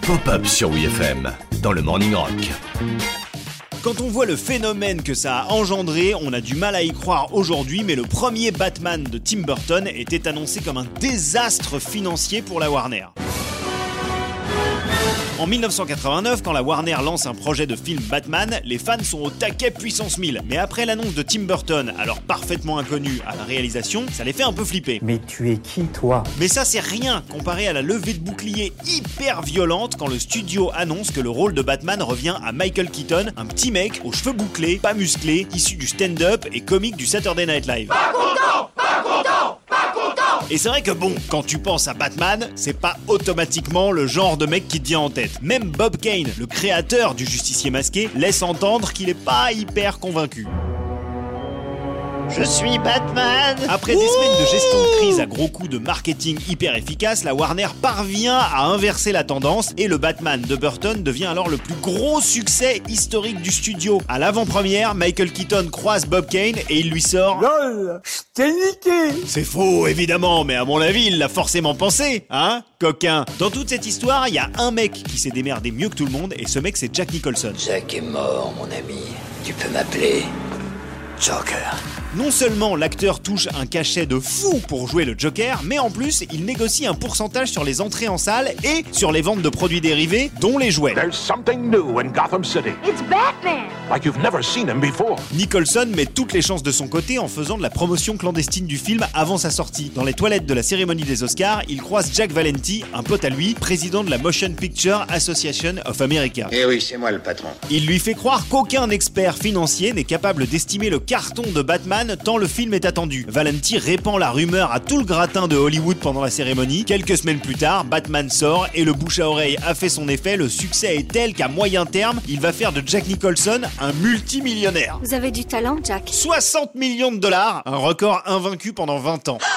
Pop-up sur WFM dans le Morning Rock. Quand on voit le phénomène que ça a engendré, on a du mal à y croire aujourd'hui, mais le premier Batman de Tim Burton était annoncé comme un désastre financier pour la Warner. En 1989, quand la Warner lance un projet de film Batman, les fans sont au taquet puissance 1000. Mais après l'annonce de Tim Burton, alors parfaitement inconnu à la réalisation, ça les fait un peu flipper. Mais tu es qui, toi? Mais ça c'est rien comparé à la levée de bouclier hyper violente quand le studio annonce que le rôle de Batman revient à Michael Keaton, un petit mec aux cheveux bouclés, pas musclé, issu du stand-up et comique du Saturday Night Live. Et c'est vrai que bon, quand tu penses à Batman, c'est pas automatiquement le genre de mec qui te vient en tête. Même Bob Kane, le créateur du justicier masqué, laisse entendre qu'il est pas hyper convaincu. Je suis Batman Après des semaines de gestion de crise à gros coups de marketing hyper efficace, la Warner parvient à inverser la tendance et le Batman de Burton devient alors le plus gros succès historique du studio. À l'avant-première, Michael Keaton croise Bob Kane et il lui sort LOL c'est faux, évidemment, mais à mon avis, il l'a forcément pensé, hein, coquin. Dans toute cette histoire, il y a un mec qui s'est démerdé mieux que tout le monde, et ce mec, c'est Jack Nicholson. Jack est mort, mon ami. Tu peux m'appeler Joker. Non seulement l'acteur touche un cachet de fou pour jouer le Joker, mais en plus, il négocie un pourcentage sur les entrées en salle et sur les ventes de produits dérivés, dont les jouets. There's something new in Gotham City, It's Batman! like you've never seen him before. Nicholson met toutes les chances de son côté en faisant de la promotion clandestine du film avant sa sortie. Dans les toilettes de la cérémonie des Oscars, il croise Jack Valenti, un pote à lui, président de la Motion Picture Association of America. Eh oui, c'est moi le patron. Il lui fait croire qu'aucun expert financier n'est capable d'estimer le carton de Batman tant le film est attendu. Valenti répand la rumeur à tout le gratin de Hollywood pendant la cérémonie. Quelques semaines plus tard, Batman sort et le bouche à oreille a fait son effet. Le succès est tel qu'à moyen terme, il va faire de Jack Nicholson un multimillionnaire. Vous avez du talent, Jack. 60 millions de dollars, un record invaincu pendant 20 ans.